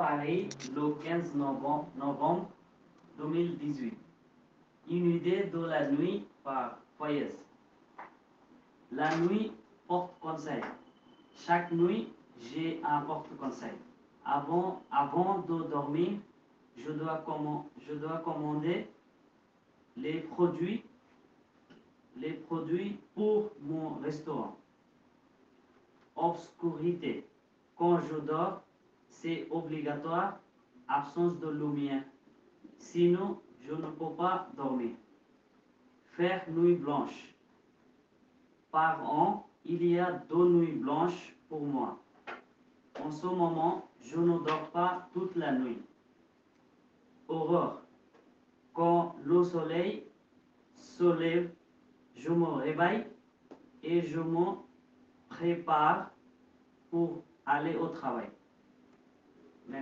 Paris le 15 novembre, novembre 2018. Une idée de la nuit par Foyez. La nuit porte conseil. Chaque nuit, j'ai un porte-conseil. Avant, avant de dormir, je dois, comman- je dois commander les produits, les produits pour mon restaurant. Obscurité. Quand je dors, c'est obligatoire, absence de lumière. Sinon, je ne peux pas dormir. Faire nuit blanche. Par an, il y a deux nuits blanches pour moi. En ce moment, je ne dors pas toute la nuit. Aurore. Quand le soleil se lève, je me réveille et je me prépare pour aller au travail.